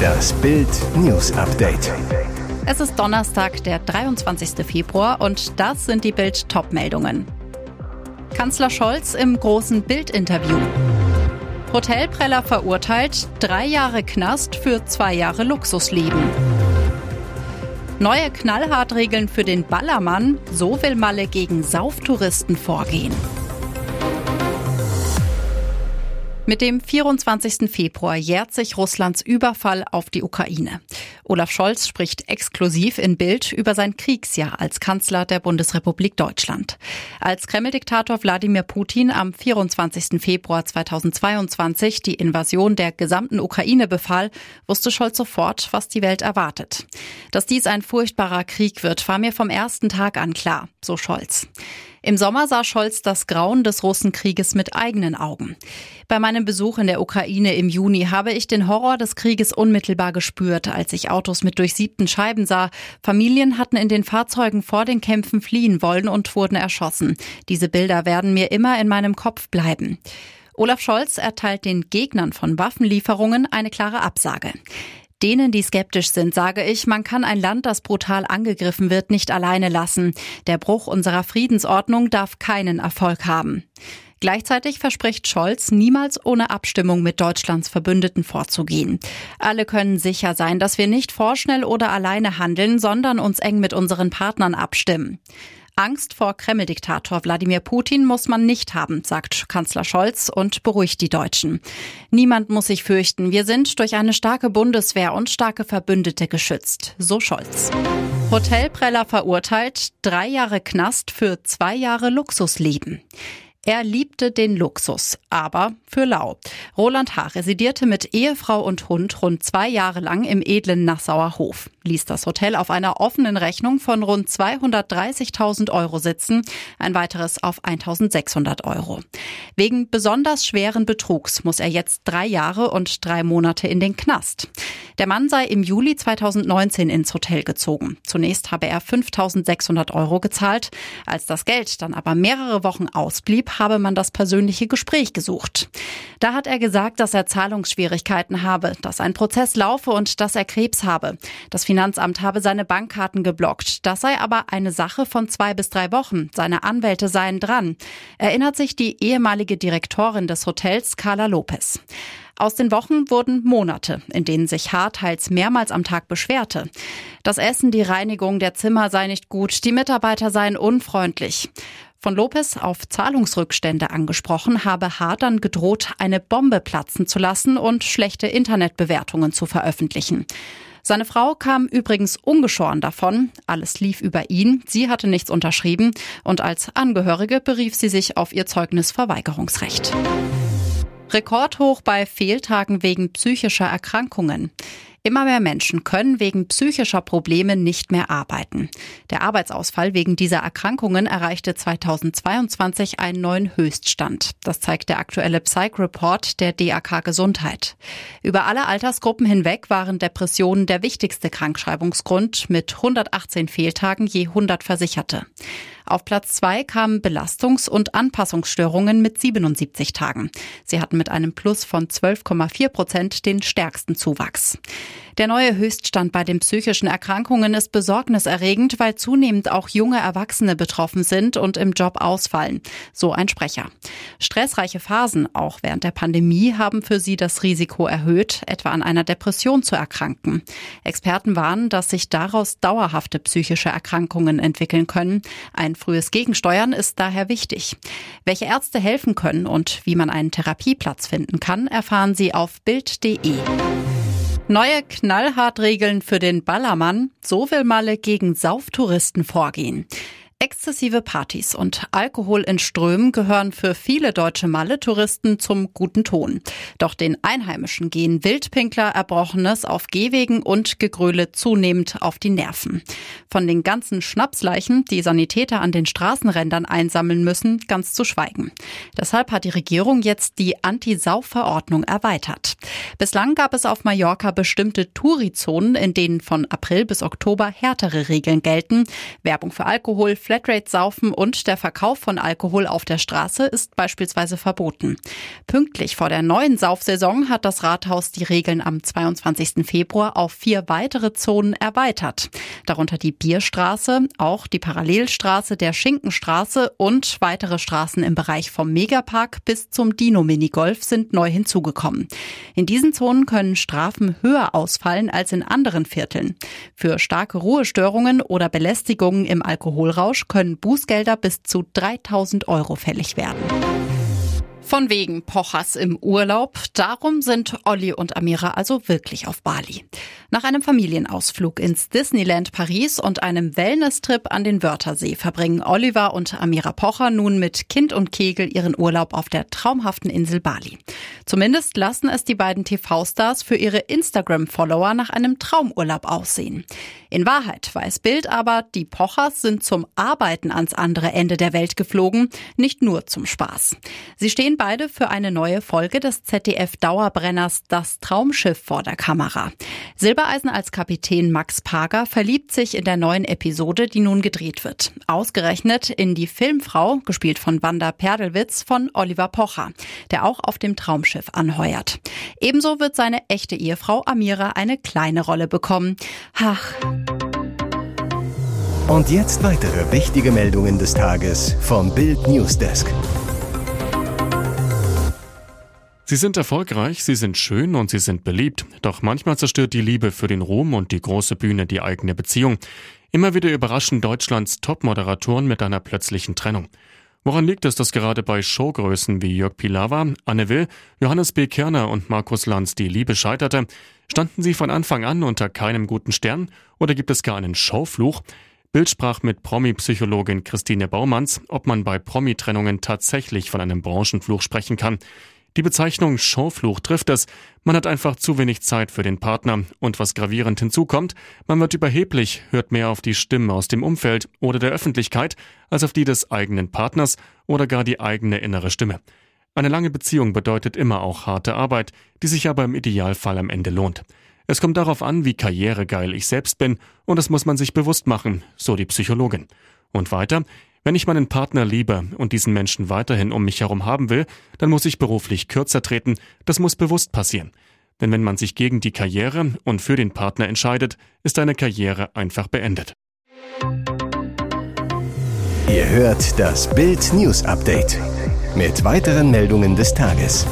Das Bild News Update. Es ist Donnerstag, der 23. Februar und das sind die Bild Topmeldungen. Kanzler Scholz im großen Bild-Interview. Hotelpreller verurteilt, drei Jahre Knast für zwei Jahre Luxusleben. Neue Knallhartregeln für den Ballermann, so will Malle gegen Sauftouristen vorgehen. Mit dem 24. Februar jährt sich Russlands Überfall auf die Ukraine. Olaf Scholz spricht exklusiv in Bild über sein Kriegsjahr als Kanzler der Bundesrepublik Deutschland. Als Kreml-Diktator Wladimir Putin am 24. Februar 2022 die Invasion der gesamten Ukraine befahl, wusste Scholz sofort, was die Welt erwartet. Dass dies ein furchtbarer Krieg wird, war mir vom ersten Tag an klar, so Scholz. Im Sommer sah Scholz das Grauen des Russenkrieges mit eigenen Augen. Bei meinem Besuch in der Ukraine im Juni habe ich den Horror des Krieges unmittelbar gespürt, als ich Autos mit durchsiebten Scheiben sah. Familien hatten in den Fahrzeugen vor den Kämpfen fliehen wollen und wurden erschossen. Diese Bilder werden mir immer in meinem Kopf bleiben. Olaf Scholz erteilt den Gegnern von Waffenlieferungen eine klare Absage. Denen, die skeptisch sind, sage ich, man kann ein Land, das brutal angegriffen wird, nicht alleine lassen. Der Bruch unserer Friedensordnung darf keinen Erfolg haben. Gleichzeitig verspricht Scholz, niemals ohne Abstimmung mit Deutschlands Verbündeten vorzugehen. Alle können sicher sein, dass wir nicht vorschnell oder alleine handeln, sondern uns eng mit unseren Partnern abstimmen. Angst vor Kreml-Diktator Wladimir Putin muss man nicht haben, sagt Kanzler Scholz und beruhigt die Deutschen. Niemand muss sich fürchten. Wir sind durch eine starke Bundeswehr und starke Verbündete geschützt, so Scholz. Hotelpreller verurteilt, drei Jahre Knast für zwei Jahre Luxusleben. Er liebte den Luxus, aber für lau. Roland H. residierte mit Ehefrau und Hund rund zwei Jahre lang im edlen Nassauer Hof, ließ das Hotel auf einer offenen Rechnung von rund 230.000 Euro sitzen, ein weiteres auf 1.600 Euro. Wegen besonders schweren Betrugs muss er jetzt drei Jahre und drei Monate in den Knast. Der Mann sei im Juli 2019 ins Hotel gezogen. Zunächst habe er 5.600 Euro gezahlt. Als das Geld dann aber mehrere Wochen ausblieb, habe man das persönliche Gespräch gesucht. Da hat er gesagt, dass er Zahlungsschwierigkeiten habe, dass ein Prozess laufe und dass er Krebs habe. Das Finanzamt habe seine Bankkarten geblockt. Das sei aber eine Sache von zwei bis drei Wochen. Seine Anwälte seien dran. Erinnert sich die ehemalige Direktorin des Hotels, Carla Lopez. Aus den Wochen wurden Monate, in denen sich H. teils mehrmals am Tag beschwerte. Das Essen, die Reinigung der Zimmer sei nicht gut, die Mitarbeiter seien unfreundlich. Von Lopez auf Zahlungsrückstände angesprochen, habe H. dann gedroht, eine Bombe platzen zu lassen und schlechte Internetbewertungen zu veröffentlichen. Seine Frau kam übrigens ungeschoren davon. Alles lief über ihn. Sie hatte nichts unterschrieben und als Angehörige berief sie sich auf ihr Zeugnisverweigerungsrecht. Rekordhoch bei Fehltagen wegen psychischer Erkrankungen. Immer mehr Menschen können wegen psychischer Probleme nicht mehr arbeiten. Der Arbeitsausfall wegen dieser Erkrankungen erreichte 2022 einen neuen Höchststand. Das zeigt der aktuelle Psych Report der DAK Gesundheit. Über alle Altersgruppen hinweg waren Depressionen der wichtigste Krankschreibungsgrund mit 118 Fehltagen je 100 Versicherte. Auf Platz zwei kamen Belastungs- und Anpassungsstörungen mit 77 Tagen. Sie hatten mit einem Plus von 12,4 Prozent den stärksten Zuwachs. Der neue Höchststand bei den psychischen Erkrankungen ist besorgniserregend, weil zunehmend auch junge Erwachsene betroffen sind und im Job ausfallen. So ein Sprecher. Stressreiche Phasen, auch während der Pandemie, haben für sie das Risiko erhöht, etwa an einer Depression zu erkranken. Experten warnen, dass sich daraus dauerhafte psychische Erkrankungen entwickeln können. Ein frühes Gegensteuern ist daher wichtig. Welche Ärzte helfen können und wie man einen Therapieplatz finden kann, erfahren Sie auf Bild.de. Neue Knallhartregeln für den Ballermann. So will Malle gegen Sauftouristen vorgehen. Exzessive Partys und Alkohol in Strömen gehören für viele deutsche Malle-Touristen zum guten Ton. Doch den Einheimischen gehen Wildpinkler, Erbrochenes auf Gehwegen und Gegröle zunehmend auf die Nerven. Von den ganzen Schnapsleichen, die Sanitäter an den Straßenrändern einsammeln müssen, ganz zu schweigen. Deshalb hat die Regierung jetzt die Anti-Sau-Verordnung erweitert. Bislang gab es auf Mallorca bestimmte Tourizonen, in denen von April bis Oktober härtere Regeln gelten. Werbung für Alkohol, Flatrate-Saufen und der Verkauf von Alkohol auf der Straße ist beispielsweise verboten. Pünktlich vor der neuen Saufsaison hat das Rathaus die Regeln am 22. Februar auf vier weitere Zonen erweitert. Darunter die Bierstraße, auch die Parallelstraße der Schinkenstraße und weitere Straßen im Bereich vom Megapark bis zum Dino-Minigolf sind neu hinzugekommen. In diesen Zonen können Strafen höher ausfallen als in anderen Vierteln. Für starke Ruhestörungen oder Belästigungen im Alkoholrausch können Bußgelder bis zu 3000 Euro fällig werden. Von wegen Pochers im Urlaub. Darum sind Olli und Amira also wirklich auf Bali. Nach einem Familienausflug ins Disneyland Paris und einem Wellness-Trip an den Wörthersee verbringen Oliver und Amira Pocher nun mit Kind und Kegel ihren Urlaub auf der traumhaften Insel Bali. Zumindest lassen es die beiden TV-Stars für ihre Instagram-Follower nach einem Traumurlaub aussehen. In Wahrheit weiß Bild aber, die Pochers sind zum Arbeiten ans andere Ende der Welt geflogen, nicht nur zum Spaß. Sie stehen beide für eine neue Folge des ZDF-Dauerbrenners Das Traumschiff vor der Kamera. Silbereisen als Kapitän Max Pager verliebt sich in der neuen Episode, die nun gedreht wird. Ausgerechnet in die Filmfrau, gespielt von Wanda Perdelwitz von Oliver Pocher, der auch auf dem Traumschiff anheuert. Ebenso wird seine echte Ehefrau Amira eine kleine Rolle bekommen. Ach. Und jetzt weitere wichtige Meldungen des Tages vom Bild Newsdesk. Sie sind erfolgreich, sie sind schön und sie sind beliebt. Doch manchmal zerstört die Liebe für den Ruhm und die große Bühne die eigene Beziehung. Immer wieder überraschen Deutschlands Top-Moderatoren mit einer plötzlichen Trennung. Woran liegt es, dass gerade bei Showgrößen wie Jörg Pilawa, Anne Will, Johannes B. Kerner und Markus Lanz die Liebe scheiterte? Standen sie von Anfang an unter keinem guten Stern oder gibt es gar einen Showfluch? Bild sprach mit Promi-Psychologin Christine Baumanns, ob man bei Promi-Trennungen tatsächlich von einem Branchenfluch sprechen kann. Die Bezeichnung Showfluch trifft es. Man hat einfach zu wenig Zeit für den Partner. Und was gravierend hinzukommt, man wird überheblich, hört mehr auf die Stimmen aus dem Umfeld oder der Öffentlichkeit als auf die des eigenen Partners oder gar die eigene innere Stimme. Eine lange Beziehung bedeutet immer auch harte Arbeit, die sich aber im Idealfall am Ende lohnt. Es kommt darauf an, wie karrieregeil ich selbst bin, und das muss man sich bewusst machen, so die Psychologin. Und weiter, wenn ich meinen Partner liebe und diesen Menschen weiterhin um mich herum haben will, dann muss ich beruflich kürzer treten, das muss bewusst passieren. Denn wenn man sich gegen die Karriere und für den Partner entscheidet, ist eine Karriere einfach beendet. Ihr hört das Bild News Update mit weiteren Meldungen des Tages.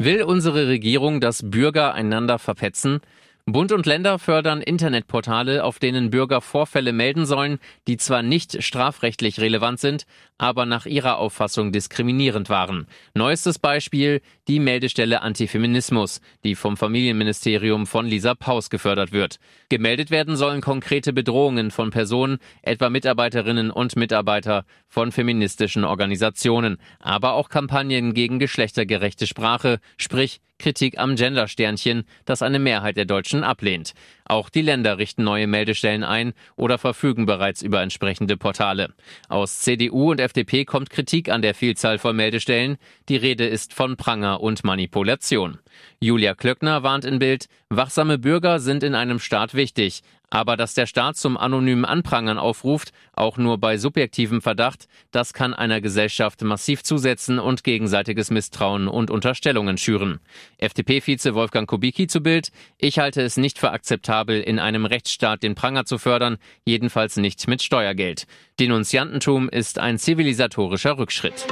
Will unsere Regierung, dass Bürger einander verpetzen? Bund und Länder fördern Internetportale, auf denen Bürger Vorfälle melden sollen, die zwar nicht strafrechtlich relevant sind, aber nach ihrer Auffassung diskriminierend waren. Neuestes Beispiel die Meldestelle Antifeminismus, die vom Familienministerium von Lisa Paus gefördert wird. Gemeldet werden sollen konkrete Bedrohungen von Personen, etwa Mitarbeiterinnen und Mitarbeiter von feministischen Organisationen, aber auch Kampagnen gegen geschlechtergerechte Sprache, sprich Kritik am Gendersternchen, das eine Mehrheit der Deutschen ablehnt. Auch die Länder richten neue Meldestellen ein oder verfügen bereits über entsprechende Portale. Aus CDU und FDP kommt Kritik an der Vielzahl von Meldestellen. Die Rede ist von Pranger und Manipulation. Julia Klöckner warnt in Bild, wachsame Bürger sind in einem Staat wichtig. Aber dass der Staat zum anonymen Anprangern aufruft, auch nur bei subjektivem Verdacht, das kann einer Gesellschaft massiv zusetzen und gegenseitiges Misstrauen und Unterstellungen schüren. FDP-Vize Wolfgang Kubicki zu Bild, ich halte es nicht für akzeptabel, in einem Rechtsstaat den Pranger zu fördern, jedenfalls nicht mit Steuergeld. Denunziantentum ist ein zivilisatorischer Rückschritt.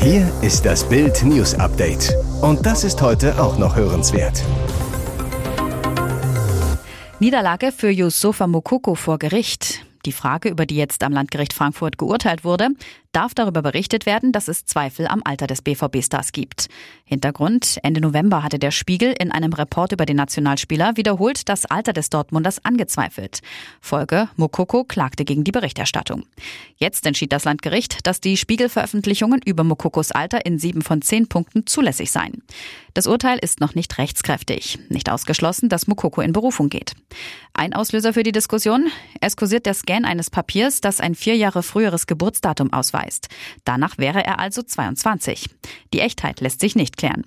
Hier ist das Bild News Update. Und das ist heute auch noch hörenswert. Niederlage für Yusufa Mukoko vor Gericht. Die Frage, über die jetzt am Landgericht Frankfurt geurteilt wurde, darf darüber berichtet werden, dass es Zweifel am Alter des BVB-Stars gibt. Hintergrund, Ende November hatte der Spiegel in einem Report über den Nationalspieler wiederholt das Alter des Dortmunders angezweifelt. Folge, Mokoko klagte gegen die Berichterstattung. Jetzt entschied das Landgericht, dass die Spiegelveröffentlichungen über Mokokos Alter in sieben von zehn Punkten zulässig seien. Das Urteil ist noch nicht rechtskräftig. Nicht ausgeschlossen, dass Mokoko in Berufung geht. Ein Auslöser für die Diskussion? Es kursiert der Skandal Scan eines Papiers, das ein vier Jahre früheres Geburtsdatum ausweist. Danach wäre er also 22. Die Echtheit lässt sich nicht klären.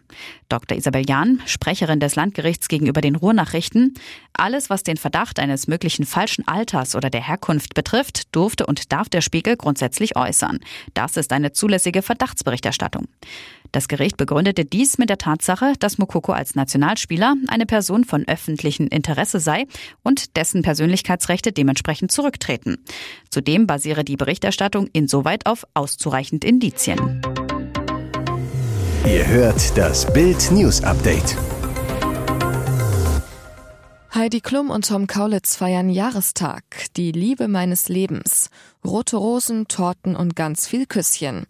Dr. Isabel Jahn, Sprecherin des Landgerichts gegenüber den Ruhrnachrichten, alles, was den Verdacht eines möglichen falschen Alters oder der Herkunft betrifft, durfte und darf der Spiegel grundsätzlich äußern. Das ist eine zulässige Verdachtsberichterstattung. Das Gericht begründete dies mit der Tatsache, dass Mokoko als Nationalspieler eine Person von öffentlichem Interesse sei und dessen Persönlichkeitsrechte dementsprechend zurücktreten. Zudem basiere die Berichterstattung insoweit auf auszureichend Indizien. Ihr hört das Bild News Update. Heidi Klum und Tom Kaulitz feiern Jahrestag, die Liebe meines Lebens. Rote Rosen, Torten und ganz viel Küsschen.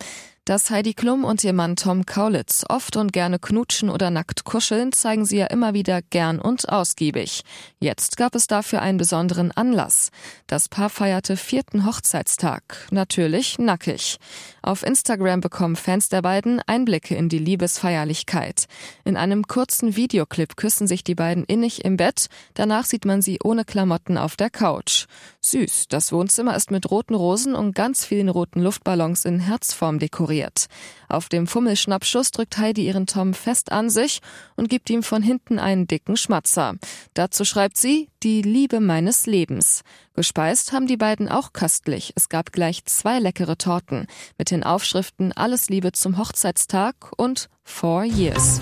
Dass Heidi Klum und ihr Mann Tom Kaulitz oft und gerne knutschen oder nackt kuscheln, zeigen sie ja immer wieder gern und ausgiebig. Jetzt gab es dafür einen besonderen Anlass. Das Paar feierte vierten Hochzeitstag. Natürlich nackig. Auf Instagram bekommen Fans der beiden Einblicke in die Liebesfeierlichkeit. In einem kurzen Videoclip küssen sich die beiden innig im Bett. Danach sieht man sie ohne Klamotten auf der Couch. Süß. Das Wohnzimmer ist mit roten Rosen und ganz vielen roten Luftballons in Herzform dekoriert ignoriert. Auf dem Fummelschnappschuss drückt Heidi ihren Tom fest an sich und gibt ihm von hinten einen dicken Schmatzer. Dazu schreibt sie, die Liebe meines Lebens. Gespeist haben die beiden auch köstlich. Es gab gleich zwei leckere Torten mit den Aufschriften Alles Liebe zum Hochzeitstag und Four Years.